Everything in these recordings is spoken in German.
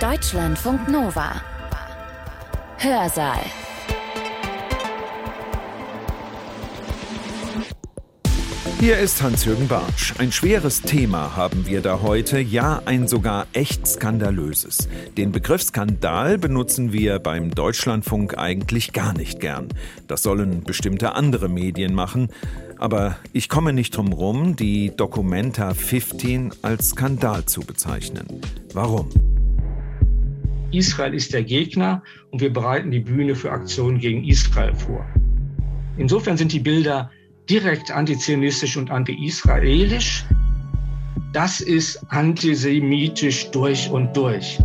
Deutschlandfunk Nova. Hörsaal. Hier ist Hans-Jürgen Bartsch. Ein schweres Thema haben wir da heute, ja ein sogar echt skandalöses. Den Begriff Skandal benutzen wir beim Deutschlandfunk eigentlich gar nicht gern. Das sollen bestimmte andere Medien machen. Aber ich komme nicht drum rum, die Documenta 15 als Skandal zu bezeichnen. Warum? Israel ist der Gegner und wir bereiten die Bühne für Aktionen gegen Israel vor. Insofern sind die Bilder direkt antizionistisch und anti-israelisch. Das ist antisemitisch durch und durch.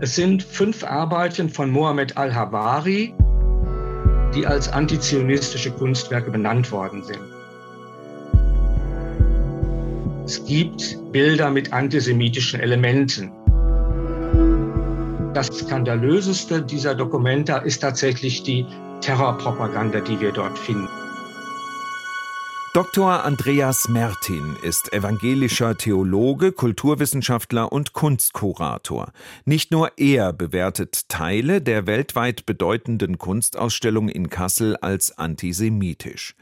Es sind fünf Arbeiten von Mohammed al-Hawari, die als antizionistische Kunstwerke benannt worden sind. Es gibt Bilder mit antisemitischen Elementen. Das skandalöseste dieser Dokumenta ist tatsächlich die Terrorpropaganda, die wir dort finden. Dr. Andreas Mertin ist evangelischer Theologe, Kulturwissenschaftler und Kunstkurator. Nicht nur er bewertet Teile der weltweit bedeutenden Kunstausstellung in Kassel als antisemitisch.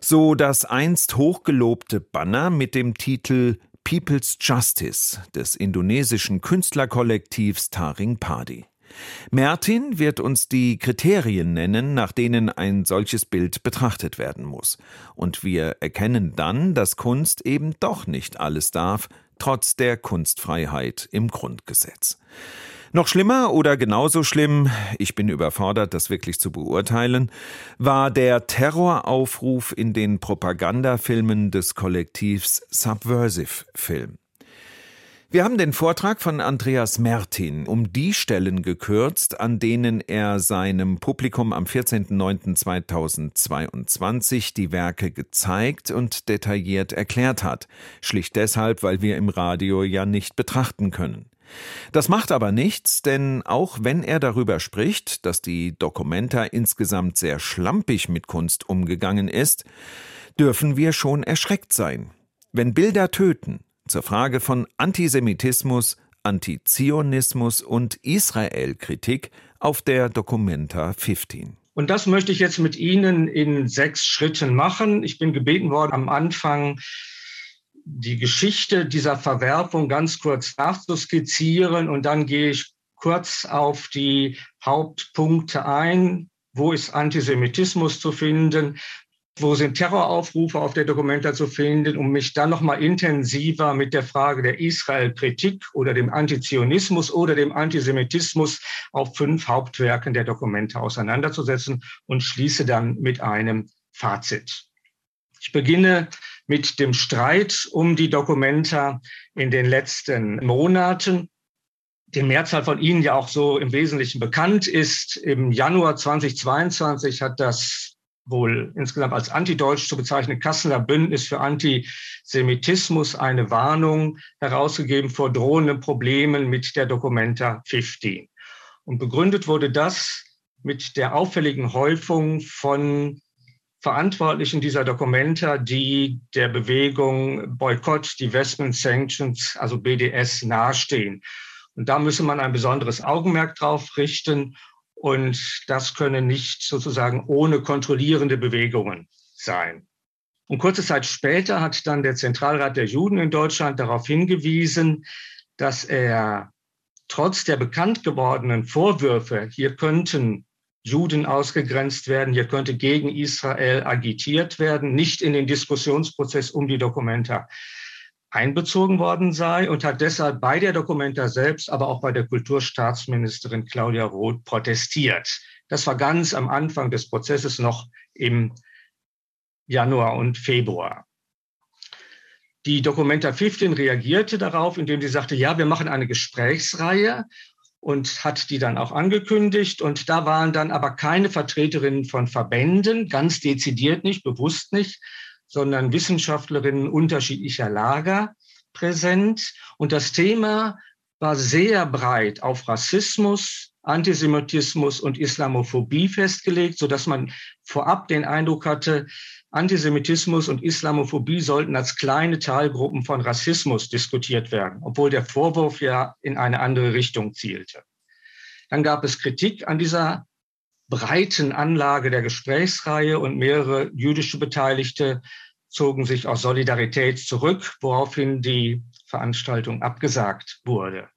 So das einst hochgelobte Banner mit dem Titel People's Justice des indonesischen Künstlerkollektivs Taring Padi. Mertin wird uns die Kriterien nennen, nach denen ein solches Bild betrachtet werden muss. Und wir erkennen dann, dass Kunst eben doch nicht alles darf, trotz der Kunstfreiheit im Grundgesetz. Noch schlimmer oder genauso schlimm, ich bin überfordert, das wirklich zu beurteilen, war der Terroraufruf in den Propagandafilmen des Kollektivs Subversive Film. Wir haben den Vortrag von Andreas Mertin um die Stellen gekürzt, an denen er seinem Publikum am 14.09.2022 die Werke gezeigt und detailliert erklärt hat. Schlicht deshalb, weil wir im Radio ja nicht betrachten können. Das macht aber nichts, denn auch wenn er darüber spricht, dass die Dokumenta insgesamt sehr schlampig mit Kunst umgegangen ist, dürfen wir schon erschreckt sein. Wenn Bilder töten, zur Frage von Antisemitismus, Antizionismus und Israel-Kritik auf der Documenta 15. Und das möchte ich jetzt mit Ihnen in sechs Schritten machen. Ich bin gebeten worden, am Anfang die Geschichte dieser Verwerfung ganz kurz nachzuskizzieren und dann gehe ich kurz auf die Hauptpunkte ein. Wo ist Antisemitismus zu finden? wo sind Terroraufrufe auf der Dokumenta zu finden, um mich dann nochmal intensiver mit der Frage der Israel-Kritik oder dem Antizionismus oder dem Antisemitismus auf fünf Hauptwerken der Dokumenta auseinanderzusetzen und schließe dann mit einem Fazit. Ich beginne mit dem Streit um die Dokumenta in den letzten Monaten die Mehrzahl von Ihnen ja auch so im Wesentlichen bekannt ist. Im Januar 2022 hat das wohl insgesamt als antideutsch zu bezeichnen, Kasseler Bündnis für Antisemitismus eine Warnung herausgegeben vor drohenden Problemen mit der Documenta 15. Und begründet wurde das mit der auffälligen Häufung von Verantwortlichen dieser Documenta, die der Bewegung Boykott, Divestment Sanctions, also BDS, nahestehen. Und da müsse man ein besonderes Augenmerk drauf richten. Und das könne nicht sozusagen ohne kontrollierende Bewegungen sein. Und kurze Zeit später hat dann der Zentralrat der Juden in Deutschland darauf hingewiesen, dass er trotz der bekannt gewordenen Vorwürfe, hier könnten Juden ausgegrenzt werden, hier könnte gegen Israel agitiert werden, nicht in den Diskussionsprozess um die Dokumenta einbezogen worden sei und hat deshalb bei der Dokumenta selbst, aber auch bei der Kulturstaatsministerin Claudia Roth protestiert. Das war ganz am Anfang des Prozesses noch im Januar und Februar. Die Dokumenta 15 reagierte darauf, indem sie sagte, ja, wir machen eine Gesprächsreihe und hat die dann auch angekündigt. Und da waren dann aber keine Vertreterinnen von Verbänden, ganz dezidiert nicht, bewusst nicht, sondern Wissenschaftlerinnen unterschiedlicher Lager präsent. Und das Thema war sehr breit auf Rassismus, Antisemitismus und Islamophobie festgelegt, sodass man vorab den Eindruck hatte, Antisemitismus und Islamophobie sollten als kleine Teilgruppen von Rassismus diskutiert werden, obwohl der Vorwurf ja in eine andere Richtung zielte. Dann gab es Kritik an dieser breiten Anlage der Gesprächsreihe und mehrere jüdische Beteiligte zogen sich aus Solidarität zurück, woraufhin die Veranstaltung abgesagt wurde.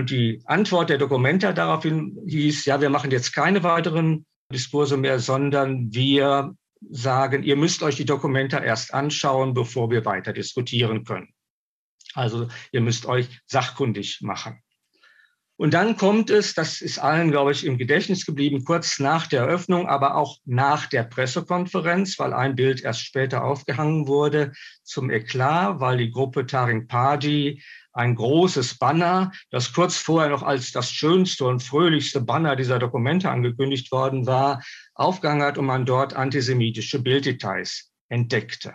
Und die Antwort der Dokumenta daraufhin hieß, ja, wir machen jetzt keine weiteren Diskurse mehr, sondern wir sagen, ihr müsst euch die Dokumenta erst anschauen, bevor wir weiter diskutieren können. Also ihr müsst euch sachkundig machen. Und dann kommt es, das ist allen, glaube ich, im Gedächtnis geblieben, kurz nach der Eröffnung, aber auch nach der Pressekonferenz, weil ein Bild erst später aufgehangen wurde, zum Eklat, weil die Gruppe Taring Padi ein großes Banner, das kurz vorher noch als das schönste und fröhlichste Banner dieser Dokumente angekündigt worden war, aufgehangen hat und man dort antisemitische Bilddetails entdeckte.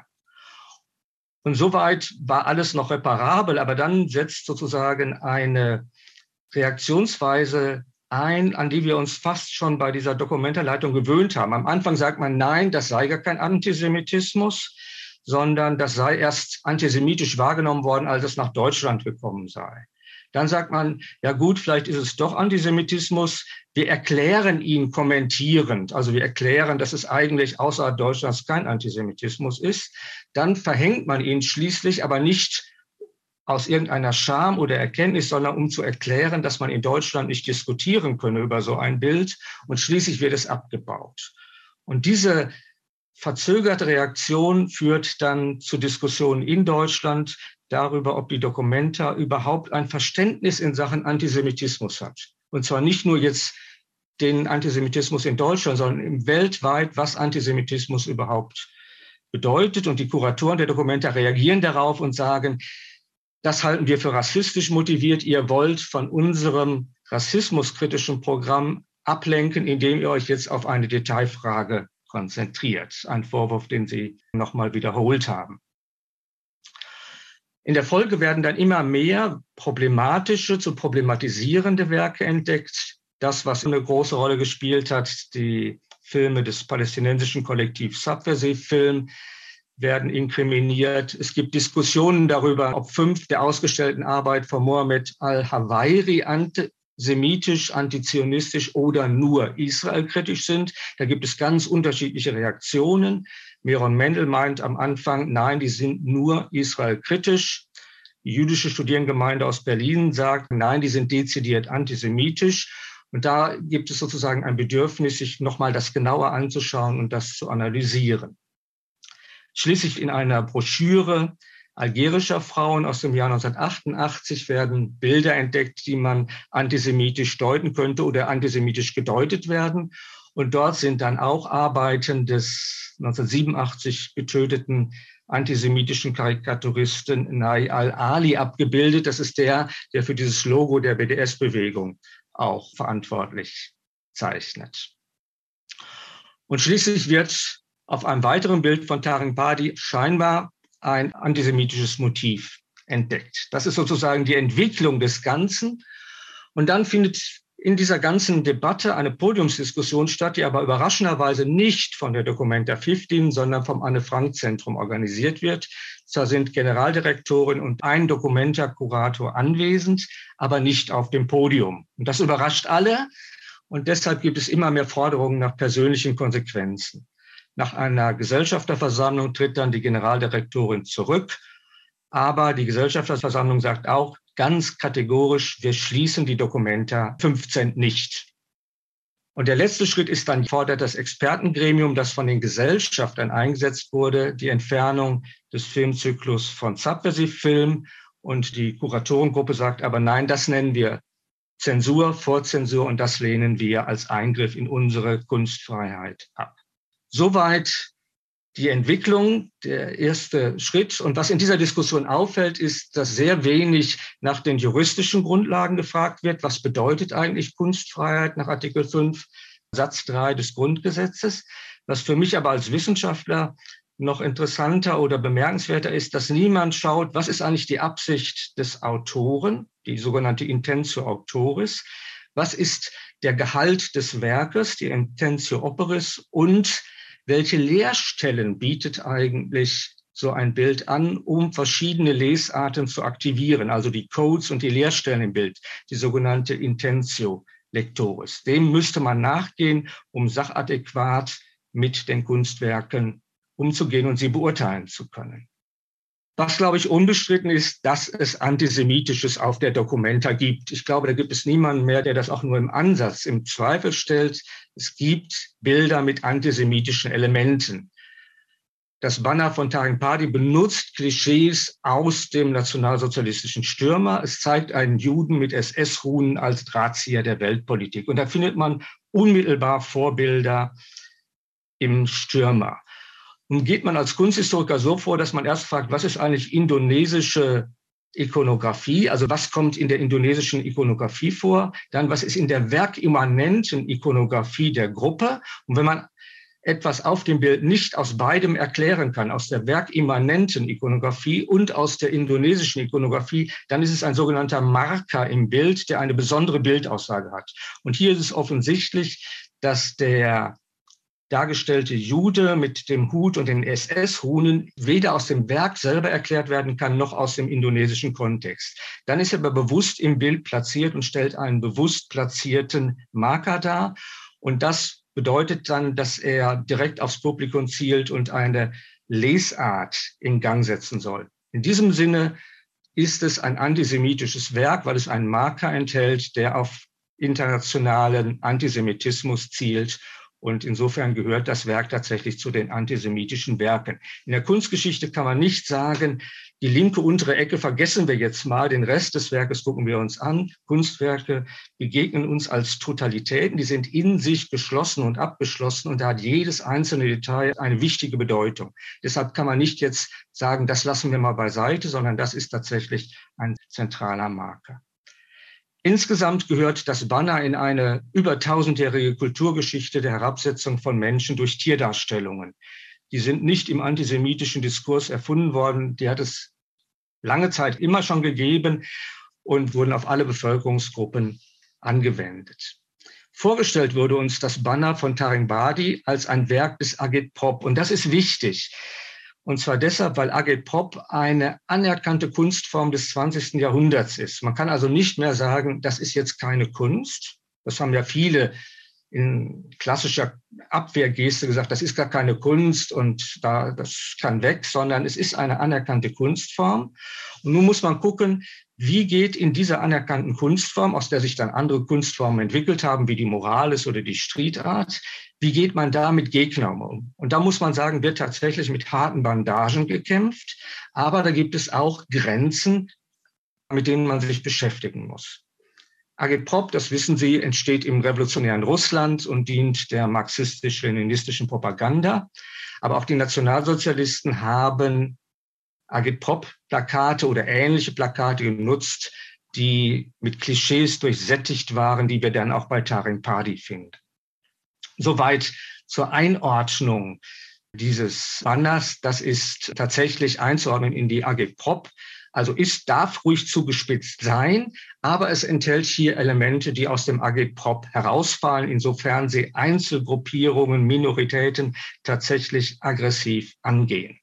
Und soweit war alles noch reparabel, aber dann setzt sozusagen eine Reaktionsweise ein, an die wir uns fast schon bei dieser Dokumentarleitung gewöhnt haben. Am Anfang sagt man, nein, das sei gar kein Antisemitismus, sondern das sei erst antisemitisch wahrgenommen worden, als es nach Deutschland gekommen sei. Dann sagt man, ja gut, vielleicht ist es doch Antisemitismus. Wir erklären ihn kommentierend. Also wir erklären, dass es eigentlich außerhalb Deutschlands kein Antisemitismus ist. Dann verhängt man ihn schließlich, aber nicht aus irgendeiner Scham oder Erkenntnis, sondern um zu erklären, dass man in Deutschland nicht diskutieren könne über so ein Bild. Und schließlich wird es abgebaut. Und diese verzögerte Reaktion führt dann zu Diskussionen in Deutschland darüber, ob die Dokumenta überhaupt ein Verständnis in Sachen Antisemitismus hat. Und zwar nicht nur jetzt den Antisemitismus in Deutschland, sondern weltweit, was Antisemitismus überhaupt bedeutet. Und die Kuratoren der Dokumenta reagieren darauf und sagen, das halten wir für rassistisch motiviert. Ihr wollt von unserem rassismuskritischen Programm ablenken, indem ihr euch jetzt auf eine Detailfrage konzentriert. Ein Vorwurf, den Sie nochmal wiederholt haben. In der Folge werden dann immer mehr problematische zu problematisierende Werke entdeckt. Das, was eine große Rolle gespielt hat, die Filme des palästinensischen Kollektivs Subversive Film, werden inkriminiert. Es gibt Diskussionen darüber, ob fünf der ausgestellten Arbeit von Mohammed al-Hawairi antisemitisch, antizionistisch oder nur israelkritisch sind. Da gibt es ganz unterschiedliche Reaktionen. Miron Mendel meint am Anfang, nein, die sind nur israelkritisch. Die jüdische Studiengemeinde aus Berlin sagt, nein, die sind dezidiert antisemitisch. Und da gibt es sozusagen ein Bedürfnis, sich nochmal das genauer anzuschauen und das zu analysieren. Schließlich in einer Broschüre algerischer Frauen aus dem Jahr 1988 werden Bilder entdeckt, die man antisemitisch deuten könnte oder antisemitisch gedeutet werden. Und dort sind dann auch Arbeiten des 1987 getöteten antisemitischen Karikaturisten Nai al-Ali abgebildet. Das ist der, der für dieses Logo der BDS-Bewegung auch verantwortlich zeichnet. Und schließlich wird auf einem weiteren Bild von Taring Badi scheinbar ein antisemitisches Motiv entdeckt. Das ist sozusagen die Entwicklung des Ganzen. Und dann findet in dieser ganzen Debatte eine Podiumsdiskussion statt, die aber überraschenderweise nicht von der Documenta 15, sondern vom Anne-Frank-Zentrum organisiert wird. Zwar sind Generaldirektorin und ein Documenta-Kurator anwesend, aber nicht auf dem Podium. Und das überrascht alle. Und deshalb gibt es immer mehr Forderungen nach persönlichen Konsequenzen. Nach einer Gesellschafterversammlung tritt dann die Generaldirektorin zurück. Aber die Gesellschafterversammlung sagt auch ganz kategorisch, wir schließen die Dokumenta 15 nicht. Und der letzte Schritt ist dann, fordert das Expertengremium, das von den Gesellschaftern eingesetzt wurde, die Entfernung des Filmzyklus von Subversive Film. Und die Kuratorengruppe sagt aber nein, das nennen wir Zensur, Vorzensur und das lehnen wir als Eingriff in unsere Kunstfreiheit ab. Soweit die Entwicklung, der erste Schritt. Und was in dieser Diskussion auffällt, ist, dass sehr wenig nach den juristischen Grundlagen gefragt wird. Was bedeutet eigentlich Kunstfreiheit nach Artikel 5 Satz 3 des Grundgesetzes? Was für mich aber als Wissenschaftler noch interessanter oder bemerkenswerter ist, dass niemand schaut, was ist eigentlich die Absicht des Autoren, die sogenannte Intentio Autoris, Was ist der Gehalt des Werkes, die Intentio Operis und welche Leerstellen bietet eigentlich so ein Bild an, um verschiedene Lesarten zu aktivieren, also die Codes und die Leerstellen im Bild, die sogenannte Intentio Lectoris. Dem müsste man nachgehen, um sachadäquat mit den Kunstwerken umzugehen und sie beurteilen zu können. Was, glaube ich, unbestritten ist, dass es Antisemitisches auf der Documenta gibt. Ich glaube, da gibt es niemanden mehr, der das auch nur im Ansatz im Zweifel stellt. Es gibt Bilder mit antisemitischen Elementen. Das Banner von Taring Party benutzt Klischees aus dem nationalsozialistischen Stürmer. Es zeigt einen Juden mit SS-Runen als Drahtzieher der Weltpolitik. Und da findet man unmittelbar Vorbilder im Stürmer. Und geht man als Kunsthistoriker so vor, dass man erst fragt, was ist eigentlich indonesische Ikonografie, also was kommt in der indonesischen Ikonografie vor, dann was ist in der werkimmanenten Ikonografie der Gruppe. Und wenn man etwas auf dem Bild nicht aus beidem erklären kann, aus der werkimmanenten Ikonografie und aus der indonesischen Ikonografie, dann ist es ein sogenannter Marker im Bild, der eine besondere Bildaussage hat. Und hier ist es offensichtlich, dass der dargestellte Jude mit dem Hut und den SS-Hunen weder aus dem Werk selber erklärt werden kann, noch aus dem indonesischen Kontext. Dann ist er aber bewusst im Bild platziert und stellt einen bewusst platzierten Marker dar. Und das bedeutet dann, dass er direkt aufs Publikum zielt und eine Lesart in Gang setzen soll. In diesem Sinne ist es ein antisemitisches Werk, weil es einen Marker enthält, der auf internationalen Antisemitismus zielt und insofern gehört das Werk tatsächlich zu den antisemitischen Werken. In der Kunstgeschichte kann man nicht sagen, die linke untere Ecke vergessen wir jetzt mal, den Rest des Werkes gucken wir uns an. Kunstwerke begegnen uns als Totalitäten, die sind in sich geschlossen und abgeschlossen und da hat jedes einzelne Detail eine wichtige Bedeutung. Deshalb kann man nicht jetzt sagen, das lassen wir mal beiseite, sondern das ist tatsächlich ein zentraler Marker. Insgesamt gehört das Banner in eine über tausendjährige Kulturgeschichte der Herabsetzung von Menschen durch Tierdarstellungen. Die sind nicht im antisemitischen Diskurs erfunden worden. Die hat es lange Zeit immer schon gegeben und wurden auf alle Bevölkerungsgruppen angewendet. Vorgestellt wurde uns das Banner von Taring Badi als ein Werk des Agit Pop. Und das ist wichtig. Und zwar deshalb, weil Agitprop eine anerkannte Kunstform des 20. Jahrhunderts ist. Man kann also nicht mehr sagen, das ist jetzt keine Kunst. Das haben ja viele in klassischer Abwehrgeste gesagt, das ist gar keine Kunst und da, das kann weg, sondern es ist eine anerkannte Kunstform. Und nun muss man gucken, wie geht in dieser anerkannten Kunstform, aus der sich dann andere Kunstformen entwickelt haben, wie die Morales oder die Street Art, wie geht man da mit Gegnern um? Und da muss man sagen, wird tatsächlich mit harten Bandagen gekämpft, aber da gibt es auch Grenzen, mit denen man sich beschäftigen muss. Agitprop, das wissen Sie, entsteht im revolutionären Russland und dient der marxistisch-leninistischen Propaganda. Aber auch die Nationalsozialisten haben Agitprop-Plakate oder ähnliche Plakate genutzt, die mit Klischees durchsättigt waren, die wir dann auch bei Taring Party finden. Soweit zur Einordnung dieses Banners. Das ist tatsächlich einzuordnen in die AG Prop. Also ist, darf ruhig zugespitzt sein, aber es enthält hier Elemente, die aus dem AG Prop herausfallen, insofern sie Einzelgruppierungen, Minoritäten tatsächlich aggressiv angehen.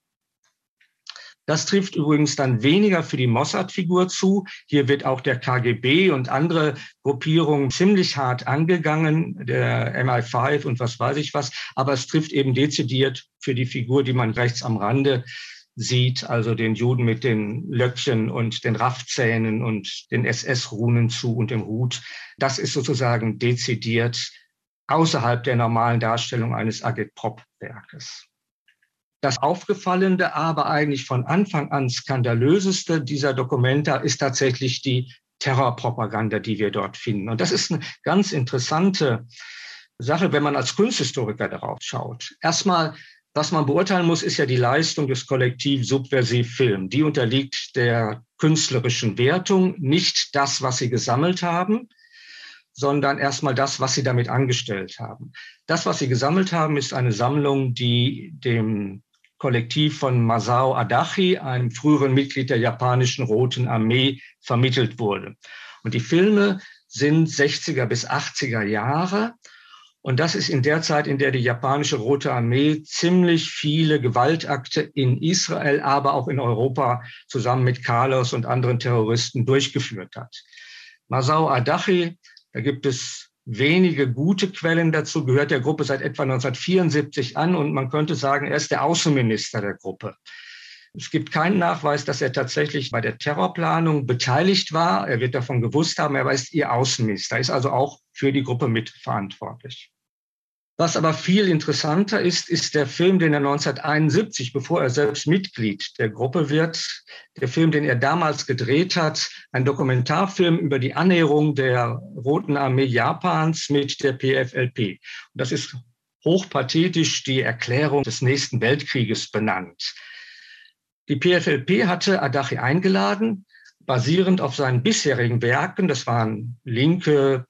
Das trifft übrigens dann weniger für die Mossad-Figur zu. Hier wird auch der KGB und andere Gruppierungen ziemlich hart angegangen, der MI5 und was weiß ich was. Aber es trifft eben dezidiert für die Figur, die man rechts am Rande sieht, also den Juden mit den Löckchen und den Raffzähnen und den SS-Runen zu und dem Hut. Das ist sozusagen dezidiert außerhalb der normalen Darstellung eines Agitprop-Werkes. Das Aufgefallende, aber eigentlich von Anfang an skandalöseste dieser Dokumenta ist tatsächlich die Terrorpropaganda, die wir dort finden. Und das ist eine ganz interessante Sache, wenn man als Kunsthistoriker darauf schaut. Erstmal, was man beurteilen muss, ist ja die Leistung des Kollektiv Subversiv Film. Die unterliegt der künstlerischen Wertung, nicht das, was sie gesammelt haben, sondern erstmal das, was sie damit angestellt haben. Das, was sie gesammelt haben, ist eine Sammlung, die dem Kollektiv von Masao Adachi, einem früheren Mitglied der japanischen Roten Armee, vermittelt wurde. Und die Filme sind 60er bis 80er Jahre. Und das ist in der Zeit, in der die japanische Rote Armee ziemlich viele Gewaltakte in Israel, aber auch in Europa zusammen mit Carlos und anderen Terroristen durchgeführt hat. Masao Adachi, da gibt es wenige gute Quellen dazu, gehört der Gruppe seit etwa 1974 an und man könnte sagen, er ist der Außenminister der Gruppe. Es gibt keinen Nachweis, dass er tatsächlich bei der Terrorplanung beteiligt war. Er wird davon gewusst haben, er ist ihr Außenminister, ist also auch für die Gruppe mitverantwortlich. Was aber viel interessanter ist, ist der Film, den er 1971, bevor er selbst Mitglied der Gruppe wird, der Film, den er damals gedreht hat, ein Dokumentarfilm über die Annäherung der Roten Armee Japans mit der PFLP. Und das ist hochpathetisch die Erklärung des nächsten Weltkrieges benannt. Die PFLP hatte Adachi eingeladen, basierend auf seinen bisherigen Werken. Das waren linke,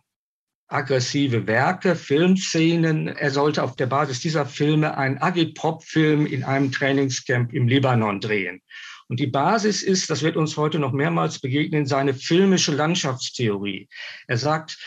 aggressive Werke, Filmszenen. Er sollte auf der Basis dieser Filme einen Agitprop-Film in einem Trainingscamp im Libanon drehen. Und die Basis ist, das wird uns heute noch mehrmals begegnen, seine filmische Landschaftstheorie. Er sagt,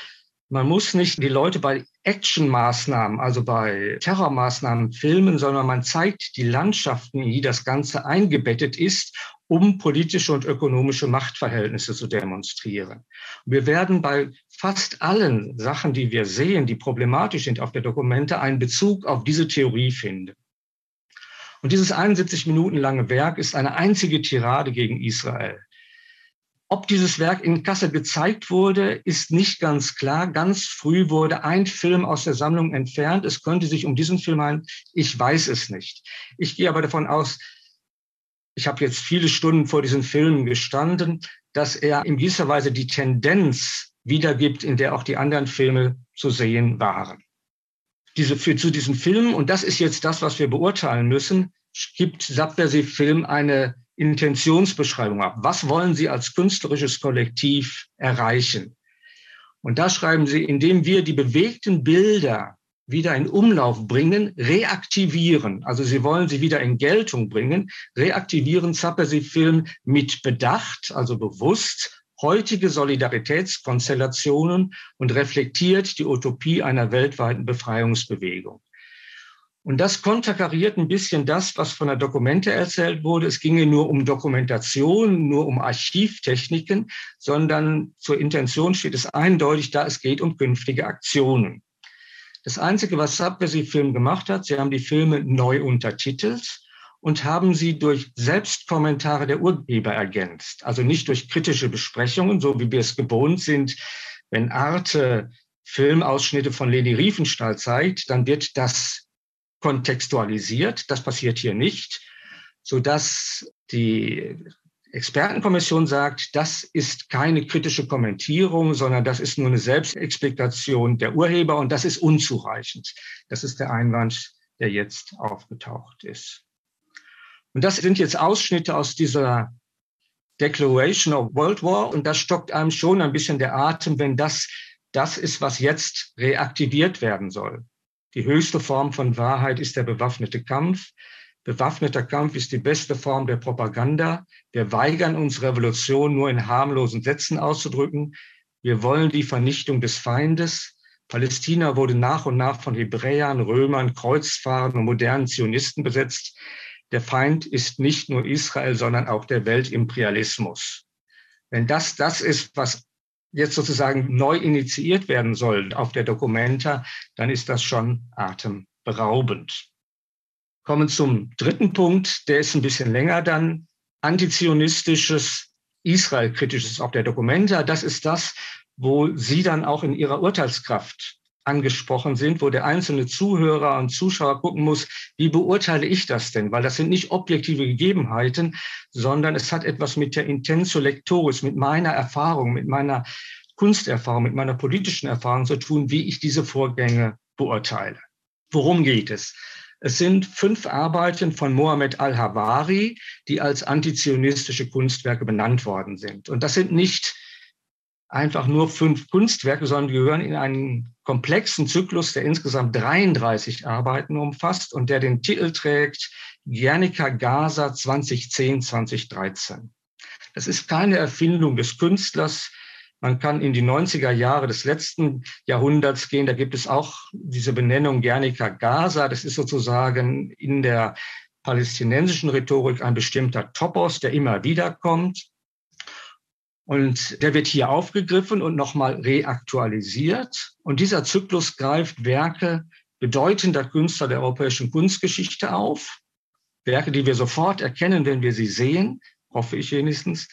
man muss nicht die Leute bei Actionmaßnahmen, also bei Terrormaßnahmen filmen, sondern man zeigt die Landschaften, in die das Ganze eingebettet ist, um politische und ökonomische Machtverhältnisse zu demonstrieren. Wir werden bei fast allen Sachen, die wir sehen, die problematisch sind auf der Dokumente, einen Bezug auf diese Theorie finden. Und dieses 71 Minuten lange Werk ist eine einzige Tirade gegen Israel. Ob dieses Werk in Kassel gezeigt wurde, ist nicht ganz klar. Ganz früh wurde ein Film aus der Sammlung entfernt. Es könnte sich um diesen Film handeln. Ich weiß es nicht. Ich gehe aber davon aus, ich habe jetzt viele Stunden vor diesen Filmen gestanden, dass er in gewisser Weise die Tendenz wiedergibt, in der auch die anderen Filme zu sehen waren. Diese, für, zu diesen Filmen, und das ist jetzt das, was wir beurteilen müssen, gibt Subversive Film eine Intentionsbeschreibung ab. Was wollen Sie als künstlerisches Kollektiv erreichen? Und da schreiben Sie, indem wir die bewegten Bilder wieder in Umlauf bringen, reaktivieren. Also Sie wollen sie wieder in Geltung bringen, reaktivieren Subversive Film mit Bedacht, also bewusst heutige Solidaritätskonstellationen und reflektiert die Utopie einer weltweiten Befreiungsbewegung. Und das konterkariert ein bisschen das, was von der Dokumente erzählt wurde. Es ginge nur um Dokumentation, nur um Archivtechniken, sondern zur Intention steht es eindeutig da, es geht um künftige Aktionen. Das Einzige, was Subversive Film gemacht hat, sie haben die Filme neu untertitelt und haben sie durch Selbstkommentare der Urheber ergänzt. Also nicht durch kritische Besprechungen, so wie wir es gewohnt sind. Wenn Arte Filmausschnitte von Leni Riefenstahl zeigt, dann wird das kontextualisiert. Das passiert hier nicht, sodass die Expertenkommission sagt, das ist keine kritische Kommentierung, sondern das ist nur eine Selbstexplikation der Urheber und das ist unzureichend. Das ist der Einwand, der jetzt aufgetaucht ist. Und das sind jetzt Ausschnitte aus dieser Declaration of World War und das stockt einem schon ein bisschen der Atem, wenn das das ist, was jetzt reaktiviert werden soll. Die höchste Form von Wahrheit ist der bewaffnete Kampf. Bewaffneter Kampf ist die beste Form der Propaganda. Wir weigern uns, Revolution nur in harmlosen Sätzen auszudrücken. Wir wollen die Vernichtung des Feindes. Palästina wurde nach und nach von Hebräern, Römern, Kreuzfahrern und modernen Zionisten besetzt. Der Feind ist nicht nur Israel, sondern auch der Weltimperialismus. Wenn das das ist, was jetzt sozusagen neu initiiert werden soll auf der Documenta, dann ist das schon atemberaubend. Kommen zum dritten Punkt, der ist ein bisschen länger dann. Antizionistisches, Israel-kritisches auf der Documenta, das ist das, wo Sie dann auch in Ihrer Urteilskraft angesprochen sind, wo der einzelne Zuhörer und Zuschauer gucken muss, wie beurteile ich das denn? Weil das sind nicht objektive Gegebenheiten, sondern es hat etwas mit der Intenso Lectoris, mit meiner Erfahrung, mit meiner Kunsterfahrung, mit meiner politischen Erfahrung zu tun, wie ich diese Vorgänge beurteile. Worum geht es? Es sind fünf Arbeiten von Mohammed al-Hawari, die als antizionistische Kunstwerke benannt worden sind. Und das sind nicht einfach nur fünf Kunstwerke, sondern gehören in einen komplexen Zyklus, der insgesamt 33 Arbeiten umfasst und der den Titel trägt Guernica Gaza 2010, 2013. Das ist keine Erfindung des Künstlers. Man kann in die 90er Jahre des letzten Jahrhunderts gehen. Da gibt es auch diese Benennung Guernica Gaza. Das ist sozusagen in der palästinensischen Rhetorik ein bestimmter Topos, der immer wieder kommt. Und der wird hier aufgegriffen und nochmal reaktualisiert. Und dieser Zyklus greift Werke bedeutender Künstler der europäischen Kunstgeschichte auf. Werke, die wir sofort erkennen, wenn wir sie sehen, hoffe ich wenigstens,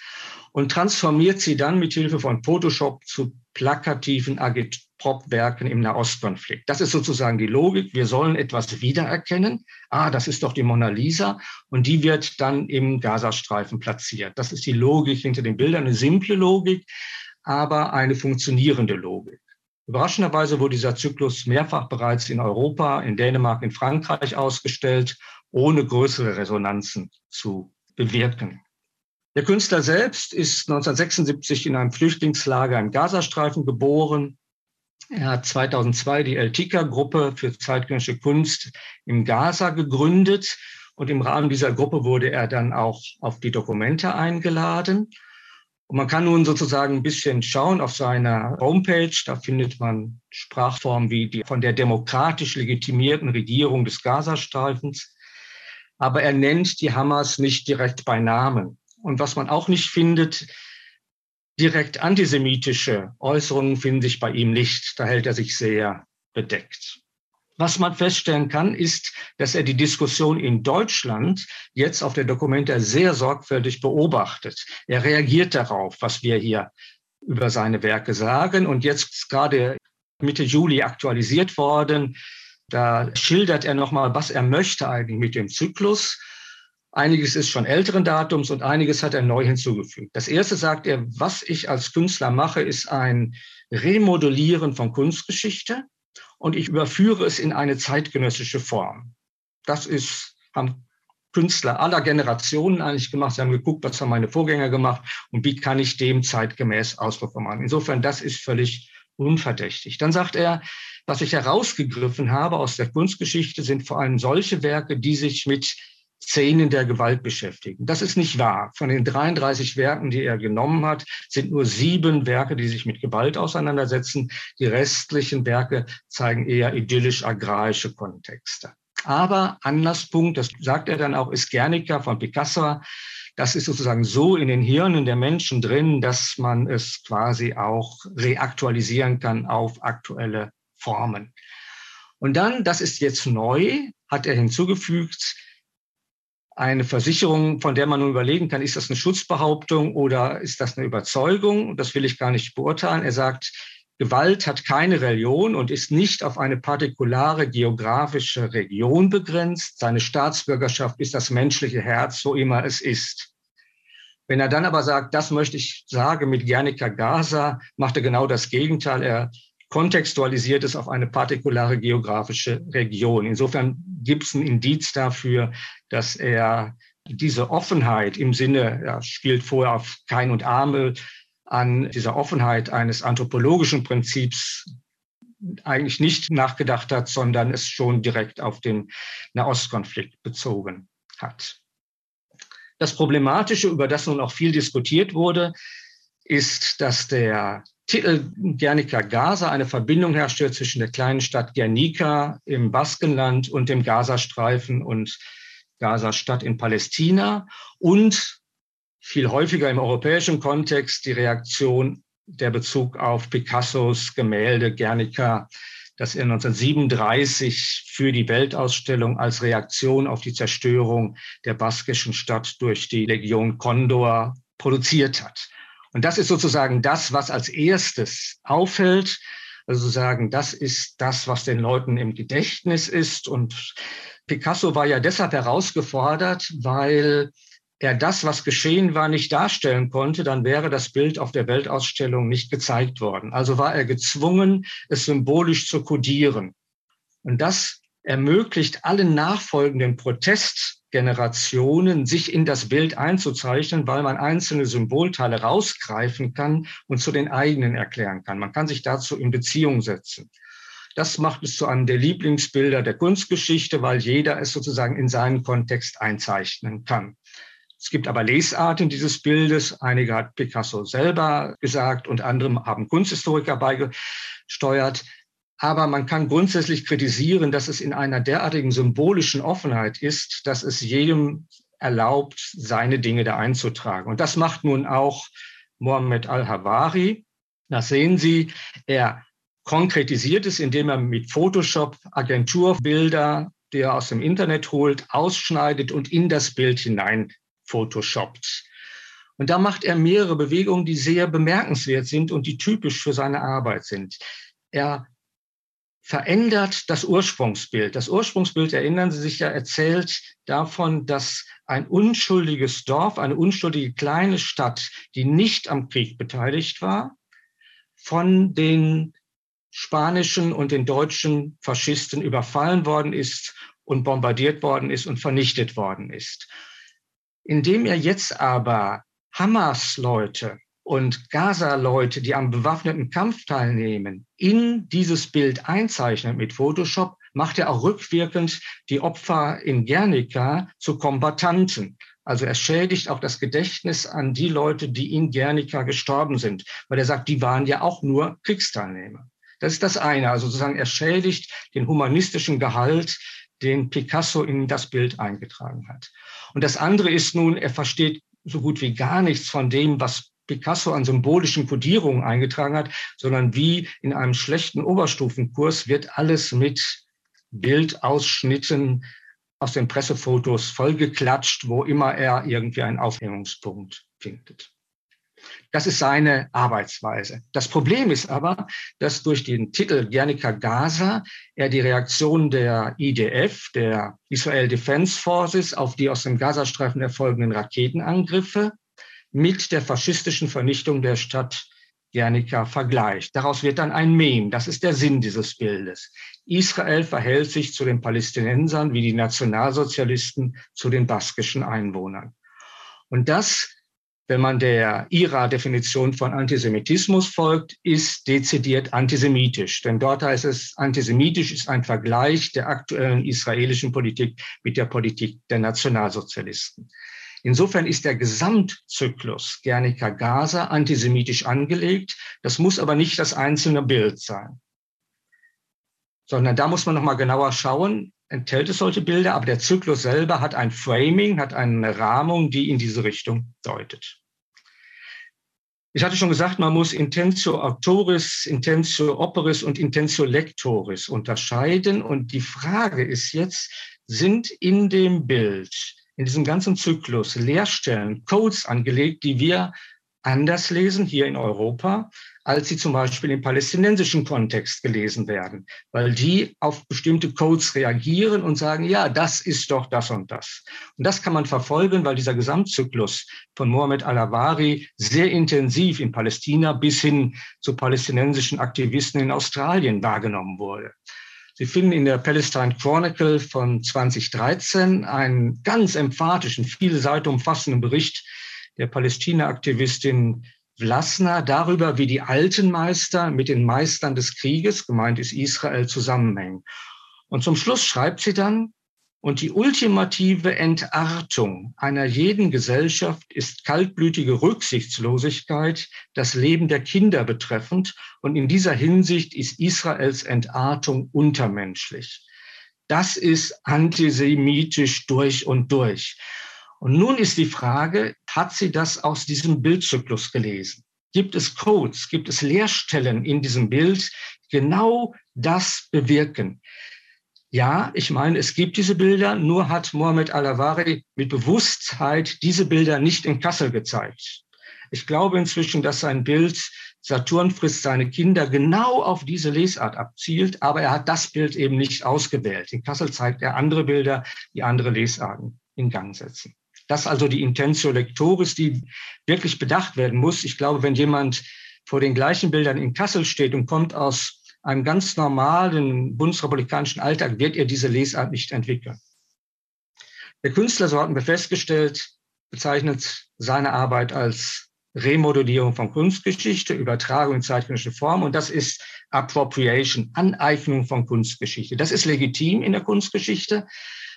und transformiert sie dann mit Hilfe von Photoshop zu plakativen Agitprop-Werken im Nahostkonflikt. Das ist sozusagen die Logik. Wir sollen etwas wiedererkennen. Ah, das ist doch die Mona Lisa. Und die wird dann im Gazastreifen platziert. Das ist die Logik hinter den Bildern. Eine simple Logik, aber eine funktionierende Logik. Überraschenderweise wurde dieser Zyklus mehrfach bereits in Europa, in Dänemark, in Frankreich ausgestellt, ohne größere Resonanzen zu bewirken. Der Künstler selbst ist 1976 in einem Flüchtlingslager im Gazastreifen geboren. Er hat 2002 die El Tika-Gruppe für zeitgenössische Kunst im Gaza gegründet. Und im Rahmen dieser Gruppe wurde er dann auch auf die Dokumente eingeladen. Und man kann nun sozusagen ein bisschen schauen auf seiner Homepage. Da findet man Sprachformen wie die von der demokratisch legitimierten Regierung des Gazastreifens. Aber er nennt die Hamas nicht direkt bei Namen. Und was man auch nicht findet, direkt antisemitische Äußerungen finden sich bei ihm nicht. Da hält er sich sehr bedeckt. Was man feststellen kann, ist, dass er die Diskussion in Deutschland jetzt auf der Dokumente sehr sorgfältig beobachtet. Er reagiert darauf, was wir hier über seine Werke sagen. Und jetzt gerade Mitte Juli aktualisiert worden. Da schildert er nochmal, was er möchte eigentlich mit dem Zyklus. Einiges ist schon älteren Datums und einiges hat er neu hinzugefügt. Das erste sagt er, was ich als Künstler mache, ist ein Remodellieren von Kunstgeschichte und ich überführe es in eine zeitgenössische Form. Das ist, haben Künstler aller Generationen eigentlich gemacht. Sie haben geguckt, was haben meine Vorgänger gemacht und wie kann ich dem zeitgemäß Ausdruck machen. Insofern, das ist völlig unverdächtig. Dann sagt er, was ich herausgegriffen habe aus der Kunstgeschichte, sind vor allem solche Werke, die sich mit Szenen der Gewalt beschäftigen. Das ist nicht wahr. Von den 33 Werken, die er genommen hat, sind nur sieben Werke, die sich mit Gewalt auseinandersetzen. Die restlichen Werke zeigen eher idyllisch-agrarische Kontexte. Aber Anlasspunkt, das sagt er dann auch, ist Guernica von Picasso. Das ist sozusagen so in den Hirnen der Menschen drin, dass man es quasi auch reaktualisieren kann auf aktuelle Formen. Und dann, das ist jetzt neu, hat er hinzugefügt, eine Versicherung, von der man nun überlegen kann, ist das eine Schutzbehauptung oder ist das eine Überzeugung? Das will ich gar nicht beurteilen. Er sagt, Gewalt hat keine Religion und ist nicht auf eine partikulare geografische Region begrenzt. Seine Staatsbürgerschaft ist das menschliche Herz, wo immer es ist. Wenn er dann aber sagt, das möchte ich sagen mit Guernica Gaza, macht er genau das Gegenteil. Er kontextualisiert es auf eine partikulare geografische Region. Insofern gibt es ein Indiz dafür, dass er diese Offenheit im Sinne, er spielt vorher auf Kein und Arme, an dieser Offenheit eines anthropologischen Prinzips eigentlich nicht nachgedacht hat, sondern es schon direkt auf den Nahostkonflikt bezogen hat. Das Problematische, über das nun auch viel diskutiert wurde, ist, dass der Titel Guernica Gaza eine Verbindung herstellt zwischen der kleinen Stadt Guernica im Baskenland und dem Gazastreifen und Gaza-Stadt in Palästina und viel häufiger im europäischen Kontext die Reaktion der Bezug auf Picassos Gemälde Guernica, das er 1937 für die Weltausstellung als Reaktion auf die Zerstörung der baskischen Stadt durch die Legion Condor produziert hat. Und das ist sozusagen das, was als erstes auffällt. Also sagen, das ist das, was den Leuten im Gedächtnis ist. Und Picasso war ja deshalb herausgefordert, weil er das, was geschehen war, nicht darstellen konnte, dann wäre das Bild auf der Weltausstellung nicht gezeigt worden. Also war er gezwungen, es symbolisch zu kodieren. Und das ermöglicht allen nachfolgenden Protestgenerationen, sich in das Bild einzuzeichnen, weil man einzelne Symbolteile rausgreifen kann und zu den eigenen erklären kann. Man kann sich dazu in Beziehung setzen. Das macht es zu einem der Lieblingsbilder der Kunstgeschichte, weil jeder es sozusagen in seinen Kontext einzeichnen kann. Es gibt aber Lesarten dieses Bildes. Einige hat Picasso selber gesagt und andere haben Kunsthistoriker beigesteuert. Aber man kann grundsätzlich kritisieren, dass es in einer derartigen symbolischen Offenheit ist, dass es jedem erlaubt, seine Dinge da einzutragen. Und das macht nun auch Mohammed al-Hawari. Das sehen Sie. Er konkretisiert es, indem er mit Photoshop Agenturbilder, die er aus dem Internet holt, ausschneidet und in das Bild hinein photoshoppt. Und da macht er mehrere Bewegungen, die sehr bemerkenswert sind und die typisch für seine Arbeit sind. Er verändert das Ursprungsbild. Das Ursprungsbild, erinnern Sie sich ja, erzählt davon, dass ein unschuldiges Dorf, eine unschuldige kleine Stadt, die nicht am Krieg beteiligt war, von den spanischen und den deutschen Faschisten überfallen worden ist und bombardiert worden ist und vernichtet worden ist. Indem er jetzt aber Hamas-Leute und Gaza-Leute, die am bewaffneten Kampf teilnehmen, in dieses Bild einzeichnet mit Photoshop, macht er auch rückwirkend die Opfer in Guernica zu Kombattanten. Also er schädigt auch das Gedächtnis an die Leute, die in Guernica gestorben sind, weil er sagt, die waren ja auch nur Kriegsteilnehmer. Das ist das eine. Also sozusagen er schädigt den humanistischen Gehalt den Picasso in das Bild eingetragen hat. Und das andere ist nun, er versteht so gut wie gar nichts von dem, was Picasso an symbolischen Kodierungen eingetragen hat, sondern wie in einem schlechten Oberstufenkurs wird alles mit Bildausschnitten aus den Pressefotos vollgeklatscht, wo immer er irgendwie einen Aufhängungspunkt findet. Das ist seine Arbeitsweise. Das Problem ist aber, dass durch den Titel Guernica Gaza er die Reaktion der IDF, der Israel Defense Forces, auf die aus dem Gazastreifen erfolgenden Raketenangriffe mit der faschistischen Vernichtung der Stadt Guernica vergleicht. Daraus wird dann ein Mem. Das ist der Sinn dieses Bildes. Israel verhält sich zu den Palästinensern wie die Nationalsozialisten zu den baskischen Einwohnern. Und das wenn man der IRA-Definition von Antisemitismus folgt, ist dezidiert antisemitisch. Denn dort heißt es, antisemitisch ist ein Vergleich der aktuellen israelischen Politik mit der Politik der Nationalsozialisten. Insofern ist der Gesamtzyklus Guernica Gaza antisemitisch angelegt. Das muss aber nicht das einzelne Bild sein, sondern da muss man noch mal genauer schauen, enthält es solche Bilder, aber der Zyklus selber hat ein Framing, hat eine Rahmung, die in diese Richtung deutet. Ich hatte schon gesagt, man muss Intentio Autoris, Intentio Operis und Intentio Lectoris unterscheiden. Und die Frage ist jetzt, sind in dem Bild, in diesem ganzen Zyklus Leerstellen, Codes angelegt, die wir anders lesen hier in Europa, als sie zum Beispiel im palästinensischen Kontext gelesen werden, weil die auf bestimmte Codes reagieren und sagen, ja, das ist doch das und das. Und das kann man verfolgen, weil dieser Gesamtzyklus von Mohammed al-Awari sehr intensiv in Palästina bis hin zu palästinensischen Aktivisten in Australien wahrgenommen wurde. Sie finden in der Palestine Chronicle von 2013 einen ganz emphatischen, viele Seiten umfassenden Bericht der Palästina-Aktivistin Vlasner darüber, wie die alten Meister mit den Meistern des Krieges, gemeint ist Israel, zusammenhängen. Und zum Schluss schreibt sie dann, und die ultimative Entartung einer jeden Gesellschaft ist kaltblütige Rücksichtslosigkeit, das Leben der Kinder betreffend. Und in dieser Hinsicht ist Israels Entartung untermenschlich. Das ist antisemitisch durch und durch. Und nun ist die Frage, hat sie das aus diesem Bildzyklus gelesen? Gibt es Codes, gibt es Leerstellen in diesem Bild, genau das bewirken? Ja, ich meine, es gibt diese Bilder, nur hat Mohamed Alavari mit Bewusstheit diese Bilder nicht in Kassel gezeigt. Ich glaube inzwischen, dass sein Bild Saturn frisst seine Kinder genau auf diese Lesart abzielt, aber er hat das Bild eben nicht ausgewählt. In Kassel zeigt er andere Bilder, die andere Lesarten in Gang setzen. Das also die Intentio Lectoris, die wirklich bedacht werden muss. Ich glaube, wenn jemand vor den gleichen Bildern in Kassel steht und kommt aus einem ganz normalen bundesrepublikanischen Alltag, wird er diese Lesart nicht entwickeln. Der Künstler, so hatten wir festgestellt, bezeichnet seine Arbeit als Remodellierung von Kunstgeschichte, Übertragung in zeitgenössische Form und das ist Appropriation, Aneignung von Kunstgeschichte. Das ist legitim in der Kunstgeschichte,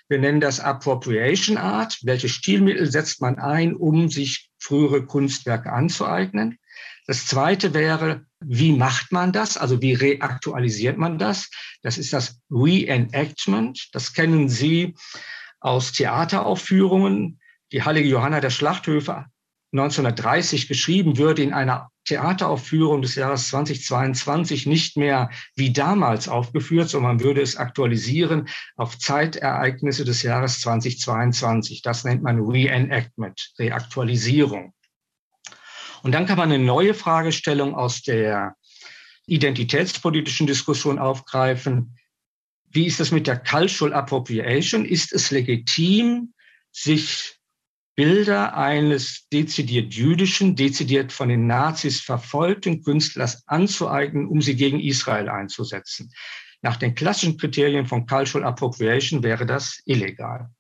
Wir nennen das Appropriation Art. Welche Stilmittel setzt man ein, um sich frühere Kunstwerke anzueignen? Das zweite wäre, wie macht man das? Also wie reaktualisiert man das? Das ist das Reenactment. Das kennen Sie aus Theateraufführungen. Die Heilige Johanna der Schlachthöfe 1930 geschrieben würde in einer Theateraufführung des Jahres 2022 nicht mehr wie damals aufgeführt, sondern man würde es aktualisieren auf Zeitereignisse des Jahres 2022. Das nennt man Reenactment, Reaktualisierung. Und dann kann man eine neue Fragestellung aus der identitätspolitischen Diskussion aufgreifen. Wie ist es mit der Cultural Appropriation? Ist es legitim, sich Bilder eines dezidiert jüdischen, dezidiert von den Nazis verfolgten Künstlers anzueignen, um sie gegen Israel einzusetzen. Nach den klassischen Kriterien von Cultural Appropriation wäre das illegal.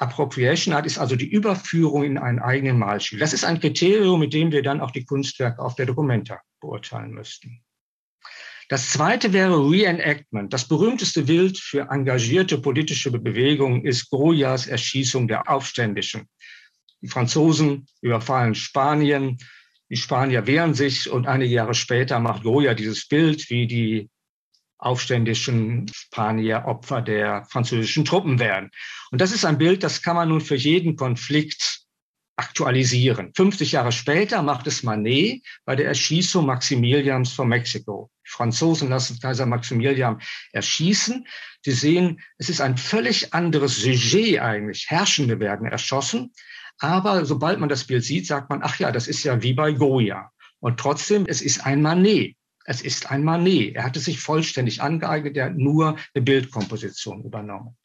Appropriation Art ist also die Überführung in einen eigenen Malstil. Das ist ein Kriterium, mit dem wir dann auch die Kunstwerke auf der Documenta beurteilen müssten. Das zweite wäre Reenactment. Das berühmteste Bild für engagierte politische Bewegungen ist Goyas Erschießung der Aufständischen. Die Franzosen überfallen Spanien, die Spanier wehren sich und einige Jahre später macht Goya dieses Bild, wie die aufständischen Spanier Opfer der französischen Truppen werden. Und das ist ein Bild, das kann man nun für jeden Konflikt aktualisieren. 50 Jahre später macht es Manet bei der Erschießung Maximilians von Mexiko. Die Franzosen lassen Kaiser Maximilian erschießen. Sie sehen, es ist ein völlig anderes Sujet eigentlich. Herrschende werden erschossen. Aber sobald man das Bild sieht, sagt man, ach ja, das ist ja wie bei Goya. Und trotzdem, es ist ein Manet. Es ist ein Manet. Er hatte sich vollständig angeeignet, er hat nur eine Bildkomposition übernommen.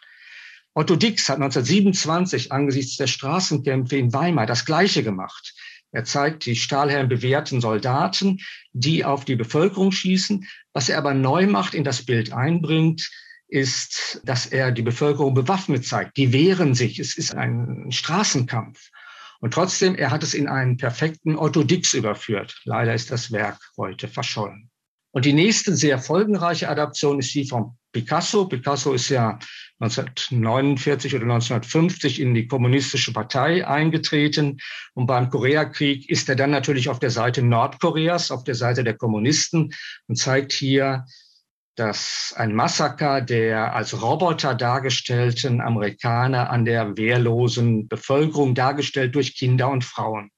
Otto Dix hat 1927 angesichts der Straßenkämpfe in Weimar das Gleiche gemacht. Er zeigt die Stahlhelm bewährten Soldaten, die auf die Bevölkerung schießen. Was er aber neu macht, in das Bild einbringt, ist, dass er die Bevölkerung bewaffnet zeigt. Die wehren sich. Es ist ein Straßenkampf. Und trotzdem, er hat es in einen perfekten Otto Dix überführt. Leider ist das Werk heute verschollen. Und die nächste sehr folgenreiche Adaption ist die von Picasso. Picasso ist ja 1949 oder 1950 in die kommunistische Partei eingetreten. Und beim Koreakrieg ist er dann natürlich auf der Seite Nordkoreas, auf der Seite der Kommunisten und zeigt hier dass ein Massaker der als Roboter dargestellten Amerikaner an der wehrlosen Bevölkerung dargestellt durch Kinder und Frauen.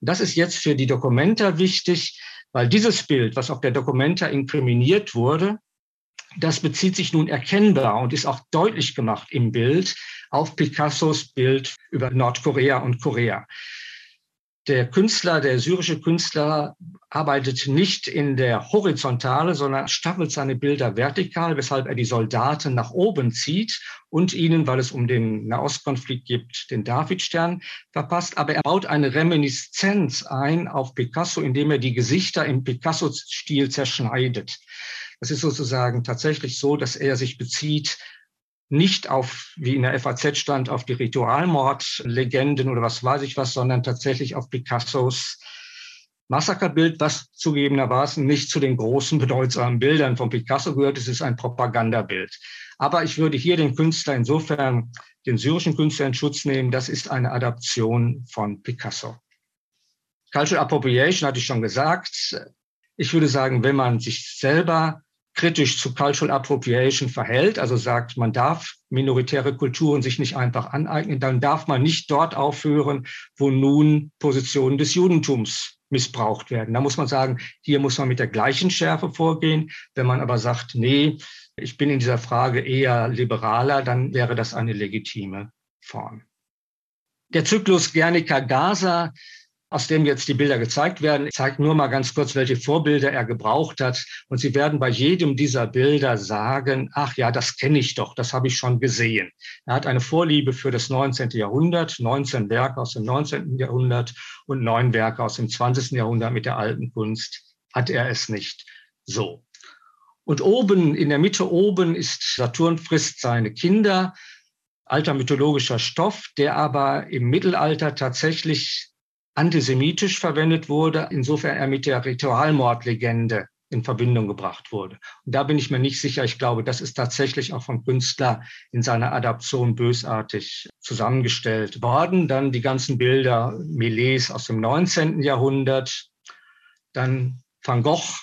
Und das ist jetzt für die Dokumenta wichtig, weil dieses Bild, was auf der Dokumenta inkriminiert wurde, das bezieht sich nun erkennbar und ist auch deutlich gemacht im Bild auf Picassos Bild über Nordkorea und Korea. Der Künstler, der syrische Künstler arbeitet nicht in der Horizontale, sondern staffelt seine Bilder vertikal, weshalb er die Soldaten nach oben zieht und ihnen, weil es um den Nahostkonflikt gibt, den Davidstern verpasst. Aber er baut eine Reminiszenz ein auf Picasso, indem er die Gesichter im Picasso-Stil zerschneidet. Das ist sozusagen tatsächlich so, dass er sich bezieht nicht auf, wie in der FAZ stand, auf die Ritualmordlegenden oder was weiß ich was, sondern tatsächlich auf Picassos Massakerbild, was zugegebenermaßen nicht zu den großen bedeutsamen Bildern von Picasso gehört. Es ist ein Propagandabild. Aber ich würde hier den Künstler insofern, den syrischen Künstler in Schutz nehmen. Das ist eine Adaption von Picasso. Cultural Appropriation hatte ich schon gesagt. Ich würde sagen, wenn man sich selber kritisch zu Cultural Appropriation verhält, also sagt, man darf minoritäre Kulturen sich nicht einfach aneignen, dann darf man nicht dort aufhören, wo nun Positionen des Judentums missbraucht werden. Da muss man sagen, hier muss man mit der gleichen Schärfe vorgehen. Wenn man aber sagt, nee, ich bin in dieser Frage eher liberaler, dann wäre das eine legitime Form. Der Zyklus Guernica-Gaza aus dem jetzt die Bilder gezeigt werden, zeigt nur mal ganz kurz, welche Vorbilder er gebraucht hat. Und Sie werden bei jedem dieser Bilder sagen, ach ja, das kenne ich doch, das habe ich schon gesehen. Er hat eine Vorliebe für das 19. Jahrhundert, 19 Werke aus dem 19. Jahrhundert und neun Werke aus dem 20. Jahrhundert mit der alten Kunst hat er es nicht so. Und oben, in der Mitte oben ist Saturn frisst seine Kinder, alter mythologischer Stoff, der aber im Mittelalter tatsächlich antisemitisch verwendet wurde, insofern er mit der Ritualmordlegende in Verbindung gebracht wurde. Und da bin ich mir nicht sicher. Ich glaube, das ist tatsächlich auch vom Künstler in seiner Adaption bösartig zusammengestellt worden. Dann die ganzen Bilder Millets aus dem 19. Jahrhundert. Dann Van Gogh,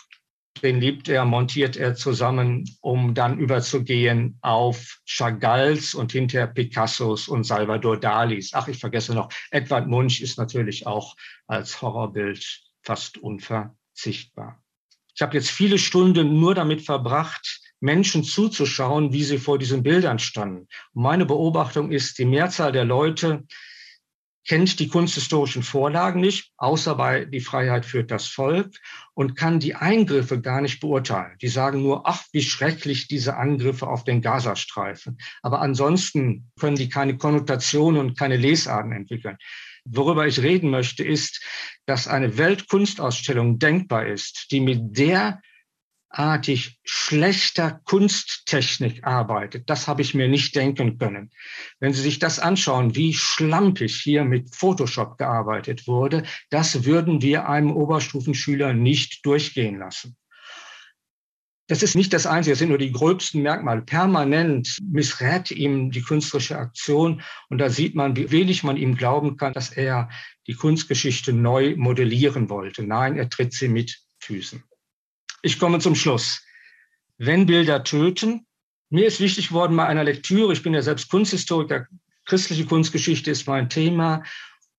den liebt er, montiert er zusammen, um dann überzugehen auf Chagalls und hinterher Picassos und Salvador Dalis. Ach, ich vergesse noch, Edward Munch ist natürlich auch als Horrorbild fast unverzichtbar. Ich habe jetzt viele Stunden nur damit verbracht, Menschen zuzuschauen, wie sie vor diesen Bildern standen. Und meine Beobachtung ist, die Mehrzahl der Leute kennt die kunsthistorischen Vorlagen nicht, außer bei Die Freiheit führt das Volk und kann die Eingriffe gar nicht beurteilen. Die sagen nur, ach, wie schrecklich diese Angriffe auf den Gazastreifen. Aber ansonsten können die keine Konnotationen und keine Lesarten entwickeln. Worüber ich reden möchte, ist, dass eine Weltkunstausstellung denkbar ist, die mit derartig schlechter Kunsttechnik arbeitet. Das habe ich mir nicht denken können. Wenn Sie sich das anschauen, wie schlampig hier mit Photoshop gearbeitet wurde, das würden wir einem Oberstufenschüler nicht durchgehen lassen. Das ist nicht das Einzige, das sind nur die gröbsten Merkmale. Permanent missrät ihm die künstlerische Aktion und da sieht man, wie wenig man ihm glauben kann, dass er die Kunstgeschichte neu modellieren wollte. Nein, er tritt sie mit Füßen. Ich komme zum Schluss. Wenn Bilder töten, mir ist wichtig geworden bei einer Lektüre, ich bin ja selbst Kunsthistoriker, christliche Kunstgeschichte ist mein Thema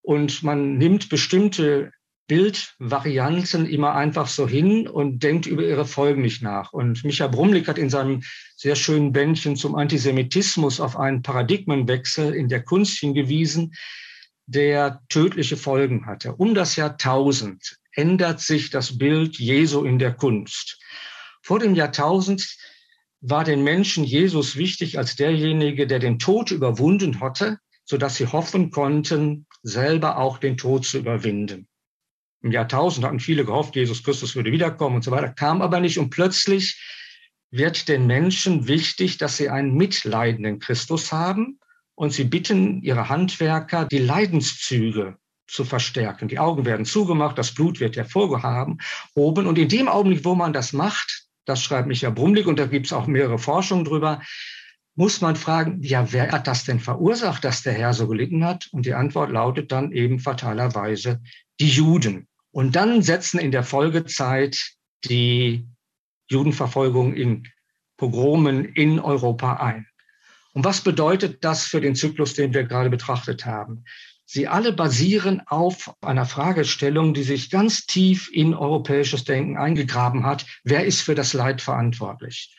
und man nimmt bestimmte Bildvarianten immer einfach so hin und denkt über ihre Folgen nicht nach. Und Micha Brumlik hat in seinem sehr schönen Bändchen zum Antisemitismus auf einen Paradigmenwechsel in der Kunst hingewiesen, der tödliche Folgen hatte. Um das Jahrtausend ändert sich das Bild Jesu in der Kunst. Vor dem Jahrtausend war den Menschen Jesus wichtig als derjenige, der den Tod überwunden hatte, sodass sie hoffen konnten, selber auch den Tod zu überwinden. Im Jahrtausend hatten viele gehofft, Jesus Christus würde wiederkommen und so weiter, kam aber nicht. Und plötzlich wird den Menschen wichtig, dass sie einen mitleidenden Christus haben und sie bitten ihre Handwerker, die Leidenszüge zu verstärken. Die Augen werden zugemacht, das Blut wird hervorgehoben. Und in dem Augenblick, wo man das macht, das schreibt Michael Brumlik und da gibt es auch mehrere Forschungen drüber, muss man fragen, ja, wer hat das denn verursacht, dass der Herr so gelitten hat? Und die Antwort lautet dann eben fatalerweise die Juden. Und dann setzen in der Folgezeit die Judenverfolgung in Pogromen in Europa ein. Und was bedeutet das für den Zyklus, den wir gerade betrachtet haben? Sie alle basieren auf einer Fragestellung, die sich ganz tief in europäisches Denken eingegraben hat. Wer ist für das Leid verantwortlich?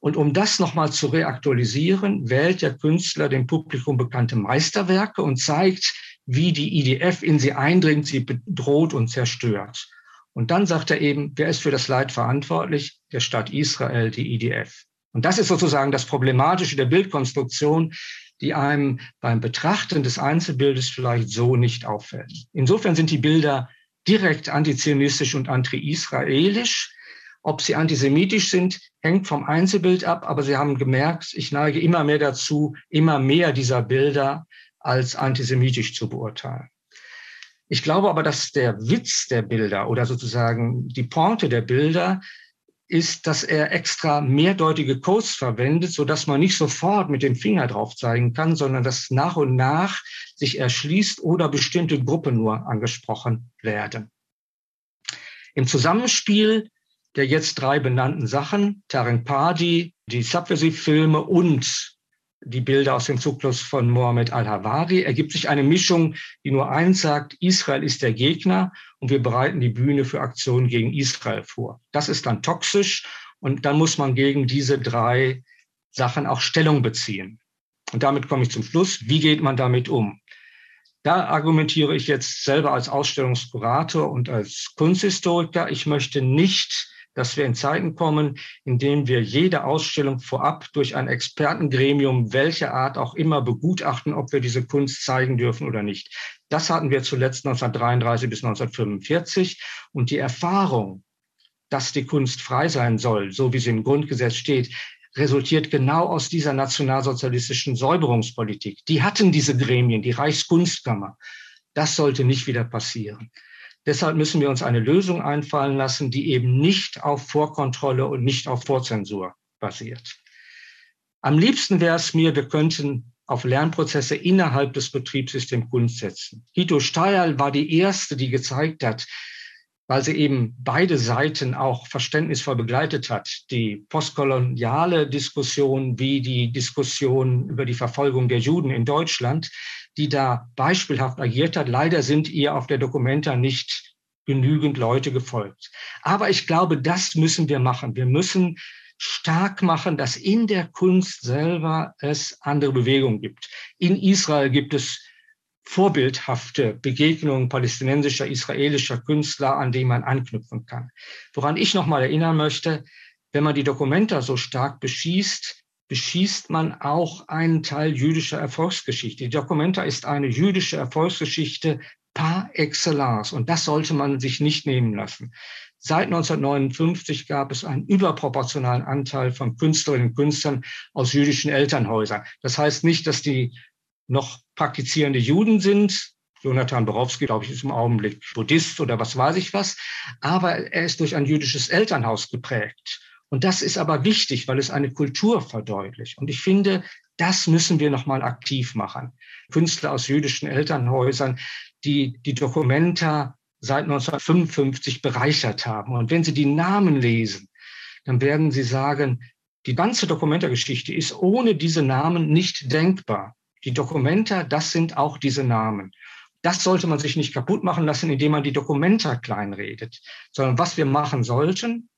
Und um das nochmal zu reaktualisieren, wählt der Künstler dem Publikum bekannte Meisterwerke und zeigt, wie die IDF in sie eindringt, sie bedroht und zerstört. Und dann sagt er eben, wer ist für das Leid verantwortlich? Der Staat Israel, die IDF. Und das ist sozusagen das Problematische der Bildkonstruktion, die einem beim Betrachten des Einzelbildes vielleicht so nicht auffällt. Insofern sind die Bilder direkt antizionistisch und anti-israelisch. Ob sie antisemitisch sind, hängt vom Einzelbild ab, aber Sie haben gemerkt, ich neige immer mehr dazu, immer mehr dieser Bilder als antisemitisch zu beurteilen. Ich glaube aber, dass der Witz der Bilder oder sozusagen die Pointe der Bilder ist, dass er extra mehrdeutige Codes verwendet, so dass man nicht sofort mit dem Finger drauf zeigen kann, sondern dass nach und nach sich erschließt oder bestimmte Gruppen nur angesprochen werden. Im Zusammenspiel der jetzt drei benannten Sachen, Tarek Pardi, die Subversive-Filme und die Bilder aus dem Zyklus von Mohammed al-Hawari, ergibt sich eine Mischung, die nur eins sagt, Israel ist der Gegner und wir bereiten die Bühne für Aktionen gegen Israel vor. Das ist dann toxisch und dann muss man gegen diese drei Sachen auch Stellung beziehen. Und damit komme ich zum Schluss. Wie geht man damit um? Da argumentiere ich jetzt selber als Ausstellungskurator und als Kunsthistoriker. Ich möchte nicht dass wir in Zeiten kommen, in denen wir jede Ausstellung vorab durch ein Expertengremium welcher Art auch immer begutachten, ob wir diese Kunst zeigen dürfen oder nicht. Das hatten wir zuletzt 1933 bis 1945. Und die Erfahrung, dass die Kunst frei sein soll, so wie sie im Grundgesetz steht, resultiert genau aus dieser nationalsozialistischen Säuberungspolitik. Die hatten diese Gremien, die Reichskunstkammer. Das sollte nicht wieder passieren. Deshalb müssen wir uns eine Lösung einfallen lassen, die eben nicht auf Vorkontrolle und nicht auf Vorzensur basiert. Am liebsten wäre es mir, wir könnten auf Lernprozesse innerhalb des Betriebssystems Kunst setzen. Guido Steierl war die erste, die gezeigt hat, weil sie eben beide Seiten auch verständnisvoll begleitet hat. Die postkoloniale Diskussion wie die Diskussion über die Verfolgung der Juden in Deutschland, die da beispielhaft agiert hat. Leider sind ihr auf der Documenta nicht genügend Leute gefolgt. Aber ich glaube, das müssen wir machen. Wir müssen stark machen, dass in der Kunst selber es andere Bewegungen gibt. In Israel gibt es vorbildhafte Begegnungen palästinensischer, israelischer Künstler, an die man anknüpfen kann. Woran ich nochmal erinnern möchte, wenn man die Dokumenta so stark beschießt, beschießt man auch einen Teil jüdischer Erfolgsgeschichte. Die Dokumenta ist eine jüdische Erfolgsgeschichte par excellence und das sollte man sich nicht nehmen lassen. Seit 1959 gab es einen überproportionalen Anteil von Künstlerinnen und Künstlern aus jüdischen Elternhäusern. Das heißt nicht, dass die noch praktizierende Juden sind. Jonathan Borowski, glaube ich, ist im Augenblick Buddhist oder was weiß ich was. Aber er ist durch ein jüdisches Elternhaus geprägt. Und das ist aber wichtig, weil es eine Kultur verdeutlicht. Und ich finde, das müssen wir nochmal aktiv machen. Künstler aus jüdischen Elternhäusern, die die Dokumenta seit 1955 bereichert haben. Und wenn Sie die Namen lesen, dann werden Sie sagen, die ganze Dokumentargeschichte ist ohne diese Namen nicht denkbar. Die Dokumenta, das sind auch diese Namen. Das sollte man sich nicht kaputt machen lassen, indem man die Dokumenta kleinredet, sondern was wir machen sollten,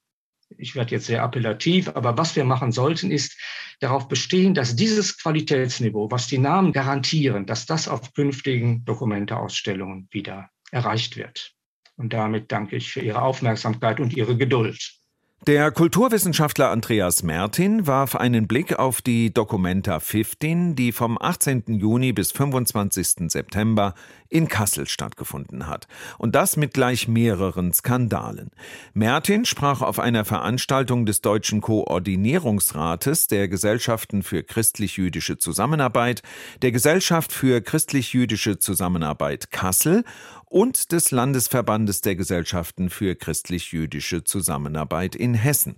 ich werde jetzt sehr appellativ, aber was wir machen sollten, ist darauf bestehen, dass dieses Qualitätsniveau, was die Namen garantieren, dass das auf künftigen Dokumenteausstellungen wieder erreicht wird. Und damit danke ich für Ihre Aufmerksamkeit und Ihre Geduld. Der Kulturwissenschaftler Andreas Mertin warf einen Blick auf die Documenta 15, die vom 18. Juni bis 25. September in Kassel stattgefunden hat. Und das mit gleich mehreren Skandalen. Mertin sprach auf einer Veranstaltung des Deutschen Koordinierungsrates der Gesellschaften für christlich-jüdische Zusammenarbeit, der Gesellschaft für christlich-jüdische Zusammenarbeit Kassel und des Landesverbandes der Gesellschaften für christlich-jüdische Zusammenarbeit in Hessen.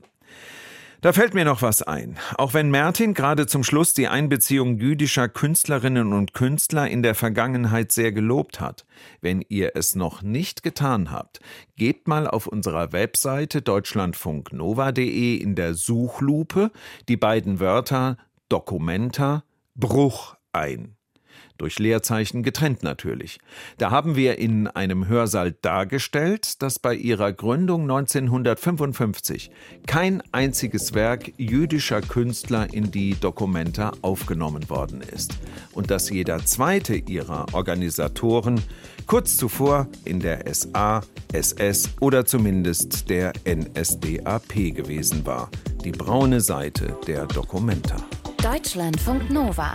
Da fällt mir noch was ein. Auch wenn Mertin gerade zum Schluss die Einbeziehung jüdischer Künstlerinnen und Künstler in der Vergangenheit sehr gelobt hat. Wenn ihr es noch nicht getan habt, gebt mal auf unserer Webseite deutschlandfunknova.de in der Suchlupe die beiden Wörter Dokumenta Bruch ein durch Leerzeichen getrennt natürlich. Da haben wir in einem Hörsaal dargestellt, dass bei ihrer Gründung 1955 kein einziges Werk jüdischer Künstler in die Dokumenta aufgenommen worden ist und dass jeder zweite ihrer Organisatoren kurz zuvor in der SA, SS oder zumindest der NSDAP gewesen war, die braune Seite der Dokumenta. Deutschlandfunk Nova